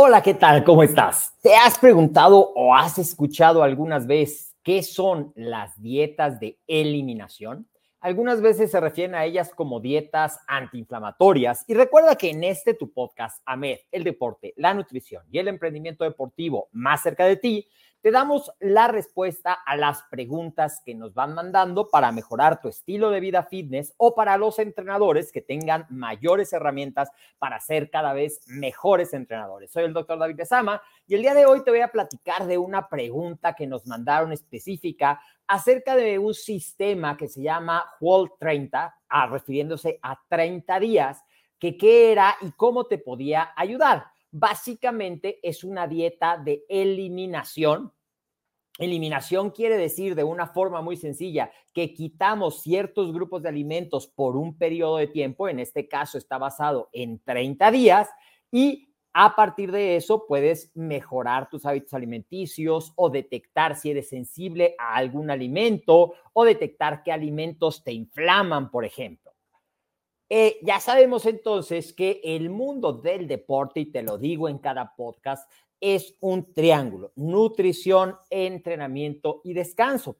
Hola, ¿qué tal? ¿Cómo estás? ¿Te has preguntado o has escuchado algunas veces qué son las dietas de eliminación? Algunas veces se refieren a ellas como dietas antiinflamatorias. Y recuerda que en este tu podcast, AMED, el deporte, la nutrición y el emprendimiento deportivo más cerca de ti, te damos la respuesta a las preguntas que nos van mandando para mejorar tu estilo de vida fitness o para los entrenadores que tengan mayores herramientas para ser cada vez mejores entrenadores. Soy el doctor David Besama y el día de hoy te voy a platicar de una pregunta que nos mandaron específica acerca de un sistema que se llama Wall 30, ah, refiriéndose a 30 días, que qué era y cómo te podía ayudar. Básicamente es una dieta de eliminación. Eliminación quiere decir de una forma muy sencilla que quitamos ciertos grupos de alimentos por un periodo de tiempo, en este caso está basado en 30 días, y a partir de eso puedes mejorar tus hábitos alimenticios o detectar si eres sensible a algún alimento o detectar qué alimentos te inflaman, por ejemplo. Eh, ya sabemos entonces que el mundo del deporte, y te lo digo en cada podcast, es un triángulo, nutrición, entrenamiento y descanso.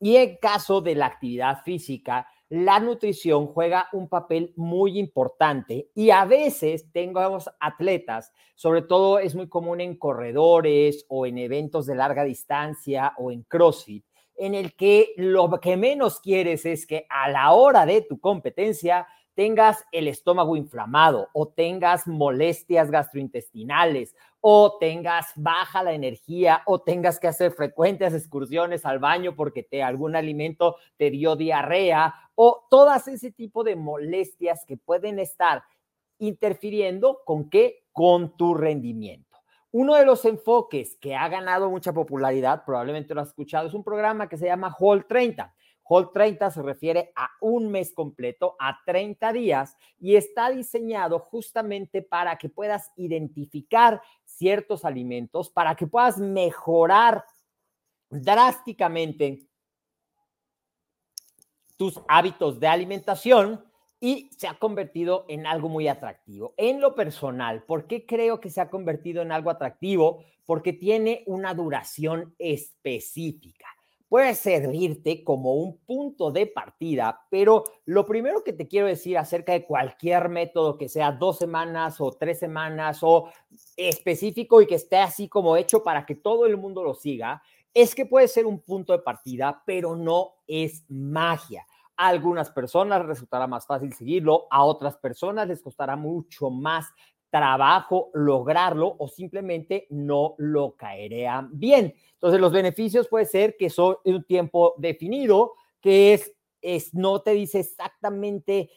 Y en caso de la actividad física, la nutrición juega un papel muy importante y a veces tenemos atletas, sobre todo es muy común en corredores o en eventos de larga distancia o en CrossFit, en el que lo que menos quieres es que a la hora de tu competencia tengas el estómago inflamado o tengas molestias gastrointestinales o tengas baja la energía o tengas que hacer frecuentes excursiones al baño porque te algún alimento te dio diarrea o todas ese tipo de molestias que pueden estar interfiriendo con qué con tu rendimiento. Uno de los enfoques que ha ganado mucha popularidad, probablemente lo has escuchado, es un programa que se llama Hall 30 Whole 30 se refiere a un mes completo, a 30 días, y está diseñado justamente para que puedas identificar ciertos alimentos, para que puedas mejorar drásticamente tus hábitos de alimentación y se ha convertido en algo muy atractivo. En lo personal, ¿por qué creo que se ha convertido en algo atractivo? Porque tiene una duración específica puede servirte como un punto de partida, pero lo primero que te quiero decir acerca de cualquier método que sea dos semanas o tres semanas o específico y que esté así como hecho para que todo el mundo lo siga, es que puede ser un punto de partida, pero no es magia. A algunas personas resultará más fácil seguirlo, a otras personas les costará mucho más trabajo lograrlo o simplemente no lo caerían bien. Entonces, los beneficios puede ser que son un tiempo definido, que es, es no te dice exactamente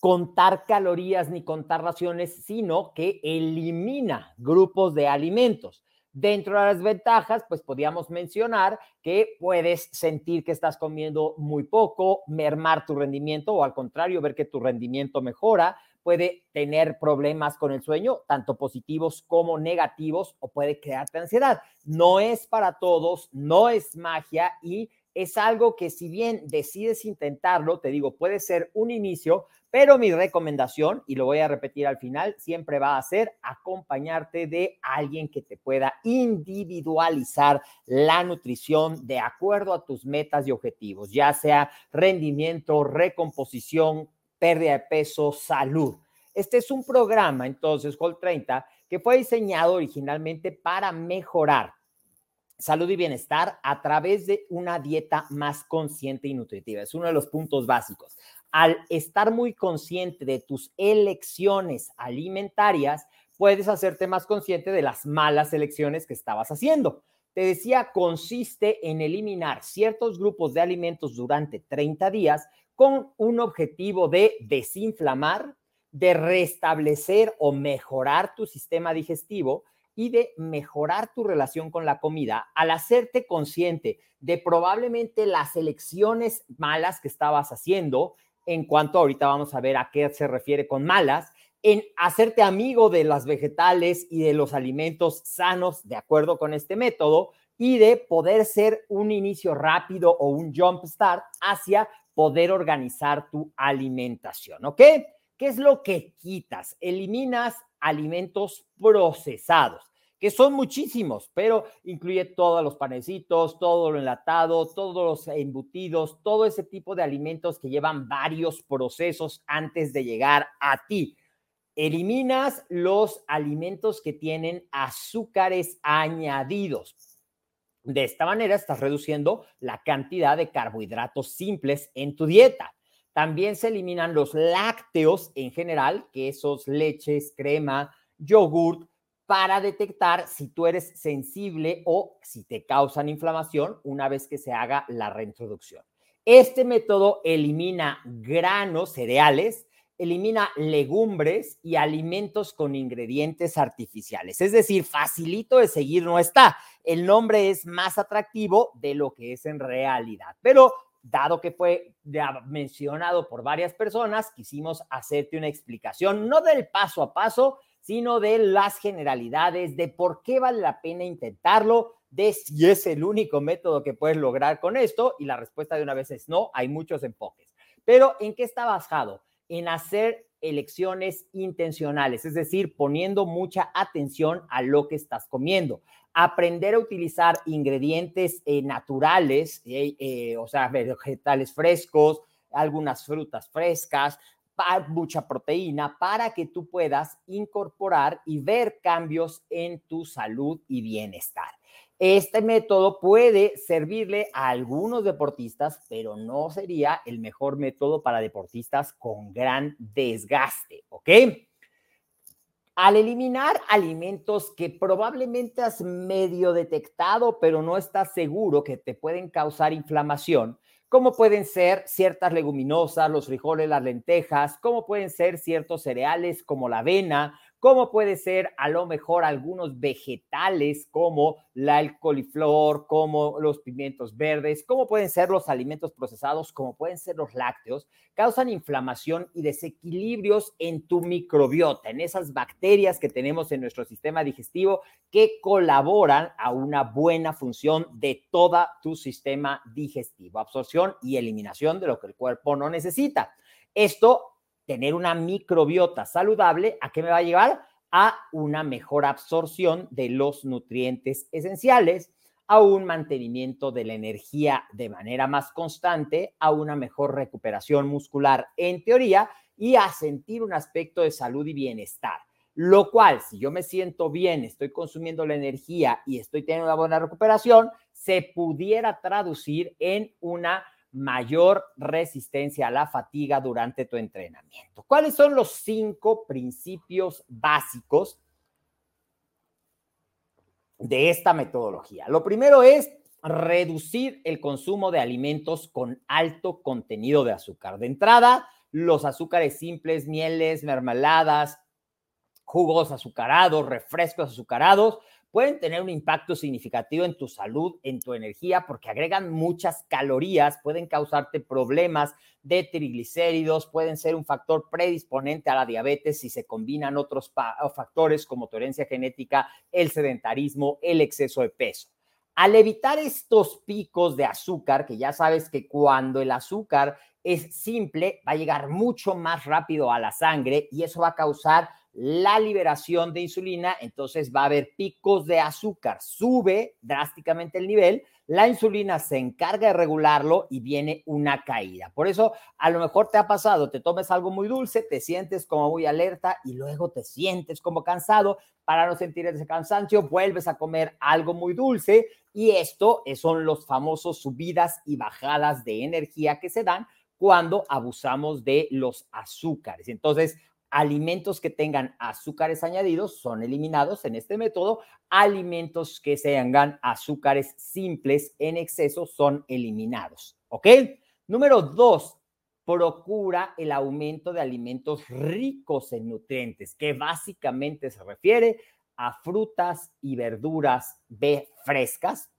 contar calorías ni contar raciones, sino que elimina grupos de alimentos. Dentro de las ventajas, pues podríamos mencionar que puedes sentir que estás comiendo muy poco, mermar tu rendimiento o al contrario, ver que tu rendimiento mejora, puede tener problemas con el sueño, tanto positivos como negativos, o puede crearte ansiedad. No es para todos, no es magia y es algo que si bien decides intentarlo, te digo, puede ser un inicio, pero mi recomendación, y lo voy a repetir al final, siempre va a ser acompañarte de alguien que te pueda individualizar la nutrición de acuerdo a tus metas y objetivos, ya sea rendimiento, recomposición, pérdida de peso, salud. Este es un programa, entonces, Hall 30, que fue diseñado originalmente para mejorar salud y bienestar a través de una dieta más consciente y nutritiva. Es uno de los puntos básicos. Al estar muy consciente de tus elecciones alimentarias, puedes hacerte más consciente de las malas elecciones que estabas haciendo. Te decía, consiste en eliminar ciertos grupos de alimentos durante 30 días con un objetivo de desinflamar, de restablecer o mejorar tu sistema digestivo y de mejorar tu relación con la comida al hacerte consciente de probablemente las elecciones malas que estabas haciendo, en cuanto ahorita vamos a ver a qué se refiere con malas, en hacerte amigo de las vegetales y de los alimentos sanos de acuerdo con este método y de poder ser un inicio rápido o un jump start hacia poder organizar tu alimentación, ¿ok? ¿Qué es lo que quitas? Eliminas alimentos procesados, que son muchísimos, pero incluye todos los panecitos, todo lo enlatado, todos los embutidos, todo ese tipo de alimentos que llevan varios procesos antes de llegar a ti. Eliminas los alimentos que tienen azúcares añadidos. De esta manera estás reduciendo la cantidad de carbohidratos simples en tu dieta. También se eliminan los lácteos en general, quesos, leches, crema, yogurt, para detectar si tú eres sensible o si te causan inflamación una vez que se haga la reintroducción. Este método elimina granos, cereales, elimina legumbres y alimentos con ingredientes artificiales. Es decir, facilito de seguir no está. El nombre es más atractivo de lo que es en realidad. Pero dado que fue mencionado por varias personas, quisimos hacerte una explicación, no del paso a paso, sino de las generalidades, de por qué vale la pena intentarlo, de si es el único método que puedes lograr con esto. Y la respuesta de una vez es no, hay muchos enfoques. Pero ¿en qué está basado? En hacer elecciones intencionales, es decir, poniendo mucha atención a lo que estás comiendo aprender a utilizar ingredientes eh, naturales, eh, eh, o sea, vegetales frescos, algunas frutas frescas, mucha proteína para que tú puedas incorporar y ver cambios en tu salud y bienestar. Este método puede servirle a algunos deportistas, pero no sería el mejor método para deportistas con gran desgaste, ¿ok? Al eliminar alimentos que probablemente has medio detectado, pero no estás seguro que te pueden causar inflamación, como pueden ser ciertas leguminosas, los frijoles, las lentejas, como pueden ser ciertos cereales como la avena, como puede ser a lo mejor algunos vegetales como la, el coliflor, como los pimientos verdes, como pueden ser los alimentos procesados, como pueden ser los lácteos, causan inflamación y desequilibrios en tu microbiota, en esas bacterias que tenemos en nuestro sistema digestivo que colaboran a una buena función de todo tu sistema digestivo, absorción y eliminación de lo que el cuerpo no necesita. Esto tener una microbiota saludable, ¿a qué me va a llevar? A una mejor absorción de los nutrientes esenciales, a un mantenimiento de la energía de manera más constante, a una mejor recuperación muscular en teoría y a sentir un aspecto de salud y bienestar. Lo cual, si yo me siento bien, estoy consumiendo la energía y estoy teniendo una buena recuperación, se pudiera traducir en una mayor resistencia a la fatiga durante tu entrenamiento. ¿Cuáles son los cinco principios básicos de esta metodología? Lo primero es reducir el consumo de alimentos con alto contenido de azúcar. De entrada, los azúcares simples, mieles, mermeladas, jugos azucarados, refrescos azucarados, pueden tener un impacto significativo en tu salud, en tu energía, porque agregan muchas calorías, pueden causarte problemas de triglicéridos, pueden ser un factor predisponente a la diabetes si se combinan otros factores como tu herencia genética, el sedentarismo, el exceso de peso. Al evitar estos picos de azúcar, que ya sabes que cuando el azúcar es simple, va a llegar mucho más rápido a la sangre y eso va a causar la liberación de insulina, entonces va a haber picos de azúcar, sube drásticamente el nivel, la insulina se encarga de regularlo y viene una caída. Por eso a lo mejor te ha pasado, te tomes algo muy dulce, te sientes como muy alerta y luego te sientes como cansado. Para no sentir ese cansancio, vuelves a comer algo muy dulce y esto son los famosos subidas y bajadas de energía que se dan cuando abusamos de los azúcares. Entonces, alimentos que tengan azúcares añadidos son eliminados en este método. Alimentos que tengan azúcares simples en exceso son eliminados. ¿Ok? Número dos, procura el aumento de alimentos ricos en nutrientes, que básicamente se refiere a frutas y verduras frescas,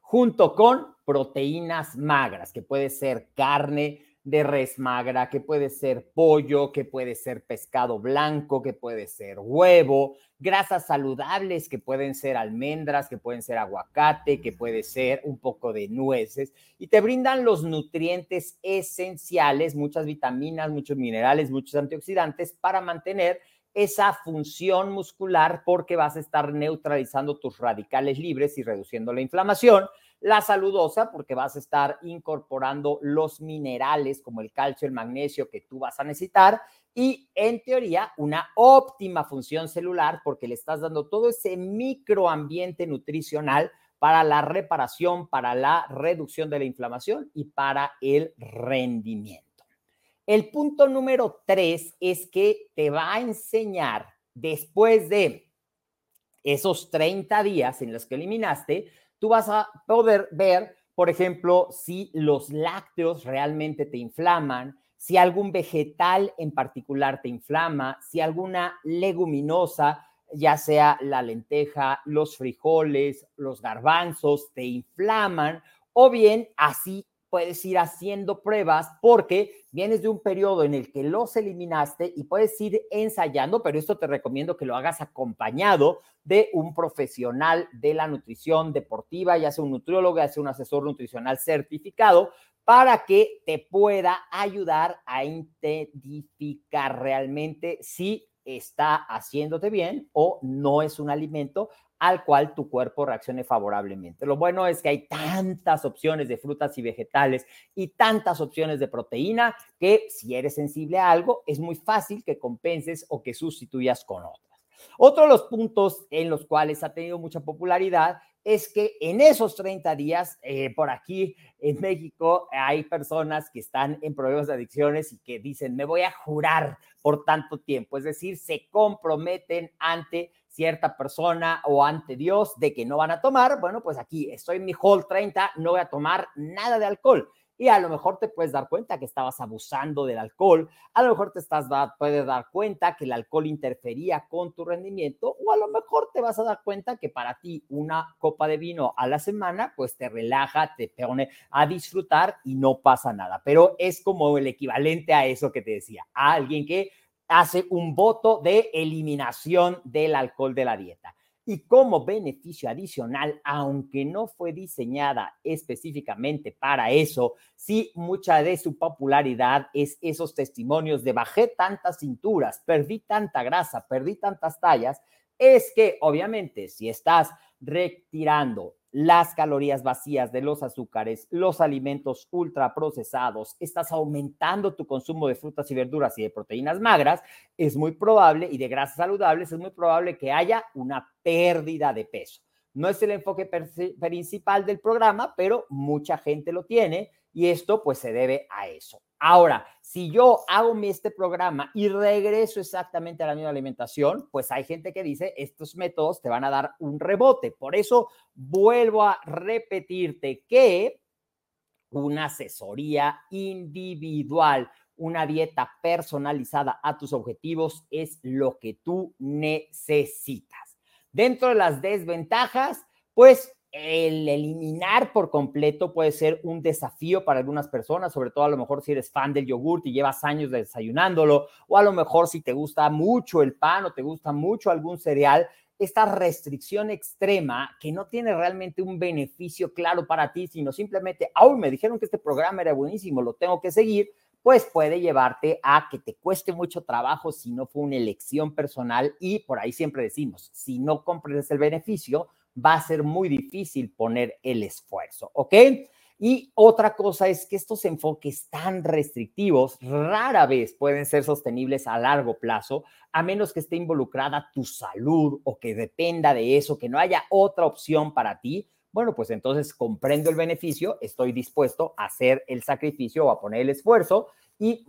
junto con proteínas magras, que puede ser carne, de res magra, que puede ser pollo, que puede ser pescado blanco, que puede ser huevo, grasas saludables, que pueden ser almendras, que pueden ser aguacate, que puede ser un poco de nueces, y te brindan los nutrientes esenciales, muchas vitaminas, muchos minerales, muchos antioxidantes para mantener esa función muscular porque vas a estar neutralizando tus radicales libres y reduciendo la inflamación la saludosa, porque vas a estar incorporando los minerales como el calcio, el magnesio que tú vas a necesitar. Y en teoría, una óptima función celular, porque le estás dando todo ese microambiente nutricional para la reparación, para la reducción de la inflamación y para el rendimiento. El punto número tres es que te va a enseñar después de esos 30 días en los que eliminaste, tú vas a poder ver, por ejemplo, si los lácteos realmente te inflaman, si algún vegetal en particular te inflama, si alguna leguminosa, ya sea la lenteja, los frijoles, los garbanzos, te inflaman, o bien así puedes ir haciendo pruebas porque vienes de un periodo en el que los eliminaste y puedes ir ensayando, pero esto te recomiendo que lo hagas acompañado de un profesional de la nutrición deportiva, ya sea un nutriólogo, ya sea un asesor nutricional certificado, para que te pueda ayudar a identificar realmente si está haciéndote bien o no es un alimento al cual tu cuerpo reaccione favorablemente. Lo bueno es que hay tantas opciones de frutas y vegetales y tantas opciones de proteína que si eres sensible a algo, es muy fácil que compenses o que sustituyas con otras. Otro de los puntos en los cuales ha tenido mucha popularidad es que en esos 30 días, eh, por aquí en México, hay personas que están en problemas de adicciones y que dicen, me voy a jurar por tanto tiempo, es decir, se comprometen ante cierta persona o ante Dios de que no van a tomar, bueno, pues aquí estoy en mi hall 30, no voy a tomar nada de alcohol. Y a lo mejor te puedes dar cuenta que estabas abusando del alcohol, a lo mejor te estás puedes dar cuenta que el alcohol interfería con tu rendimiento o a lo mejor te vas a dar cuenta que para ti una copa de vino a la semana pues te relaja, te pone a disfrutar y no pasa nada. Pero es como el equivalente a eso que te decía, a alguien que hace un voto de eliminación del alcohol de la dieta. Y como beneficio adicional, aunque no fue diseñada específicamente para eso, sí mucha de su popularidad es esos testimonios de bajé tantas cinturas, perdí tanta grasa, perdí tantas tallas, es que obviamente si estás retirando las calorías vacías de los azúcares, los alimentos ultraprocesados, estás aumentando tu consumo de frutas y verduras y de proteínas magras, es muy probable, y de grasas saludables, es muy probable que haya una pérdida de peso. No es el enfoque principal del programa, pero mucha gente lo tiene y esto pues se debe a eso. Ahora, si yo hago este programa y regreso exactamente a la misma alimentación, pues hay gente que dice, estos métodos te van a dar un rebote. Por eso vuelvo a repetirte que una asesoría individual, una dieta personalizada a tus objetivos es lo que tú necesitas. Dentro de las desventajas, pues el eliminar por completo puede ser un desafío para algunas personas, sobre todo a lo mejor si eres fan del yogur y llevas años desayunándolo, o a lo mejor si te gusta mucho el pan o te gusta mucho algún cereal, esta restricción extrema que no tiene realmente un beneficio claro para ti, sino simplemente, aún me dijeron que este programa era buenísimo, lo tengo que seguir, pues puede llevarte a que te cueste mucho trabajo si no fue una elección personal y por ahí siempre decimos, si no comprendes el beneficio, va a ser muy difícil poner el esfuerzo, ¿ok? Y otra cosa es que estos enfoques tan restrictivos rara vez pueden ser sostenibles a largo plazo, a menos que esté involucrada tu salud o que dependa de eso, que no haya otra opción para ti. Bueno, pues entonces comprendo el beneficio, estoy dispuesto a hacer el sacrificio o a poner el esfuerzo y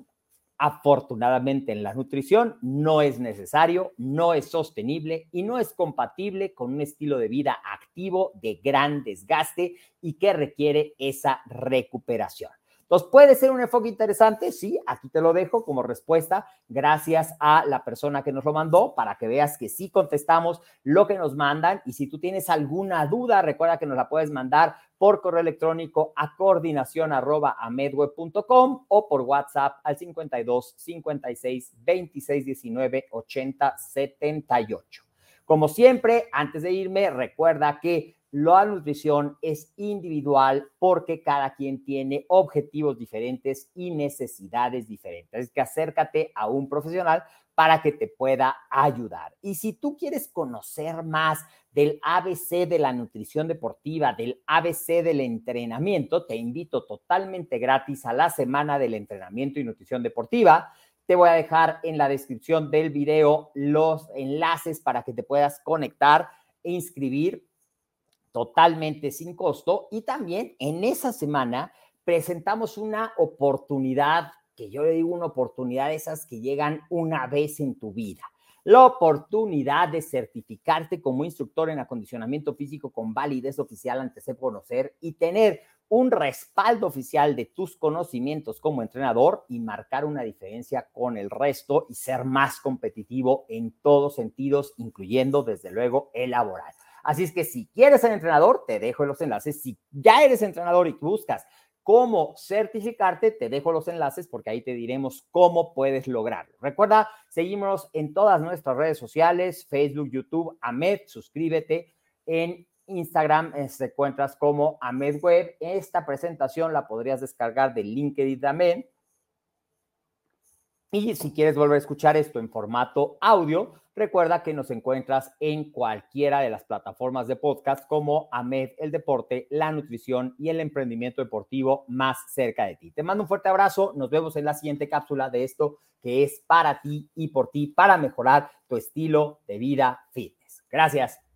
Afortunadamente en la nutrición no es necesario, no es sostenible y no es compatible con un estilo de vida activo de gran desgaste y que requiere esa recuperación. Entonces, ¿puede ser un enfoque interesante? Sí, aquí te lo dejo como respuesta, gracias a la persona que nos lo mandó, para que veas que sí contestamos lo que nos mandan. Y si tú tienes alguna duda, recuerda que nos la puedes mandar por correo electrónico a coordinación arroba amedweb.com o por WhatsApp al 52 56 26 19 80 78. Como siempre, antes de irme, recuerda que la nutrición es individual porque cada quien tiene objetivos diferentes y necesidades diferentes. Es que acércate a un profesional para que te pueda ayudar. Y si tú quieres conocer más del ABC de la nutrición deportiva, del ABC del entrenamiento, te invito totalmente gratis a la semana del entrenamiento y nutrición deportiva. Te voy a dejar en la descripción del video los enlaces para que te puedas conectar e inscribir totalmente sin costo. Y también en esa semana presentamos una oportunidad, que yo le digo una oportunidad de esas que llegan una vez en tu vida. La oportunidad de certificarte como instructor en acondicionamiento físico con validez oficial ante ser conocer y tener un respaldo oficial de tus conocimientos como entrenador y marcar una diferencia con el resto y ser más competitivo en todos sentidos, incluyendo desde luego el laboral. Así es que si quieres ser entrenador, te dejo los enlaces. Si ya eres entrenador y buscas cómo certificarte, te dejo los enlaces porque ahí te diremos cómo puedes lograrlo. Recuerda, seguimos en todas nuestras redes sociales, Facebook, YouTube, Ahmed, suscríbete. En Instagram eh, te encuentras como Ahmed Web. Esta presentación la podrías descargar de LinkedIn también. Y si quieres volver a escuchar esto en formato audio, recuerda que nos encuentras en cualquiera de las plataformas de podcast como AMED, el deporte, la nutrición y el emprendimiento deportivo más cerca de ti. Te mando un fuerte abrazo, nos vemos en la siguiente cápsula de esto que es para ti y por ti, para mejorar tu estilo de vida fitness. Gracias.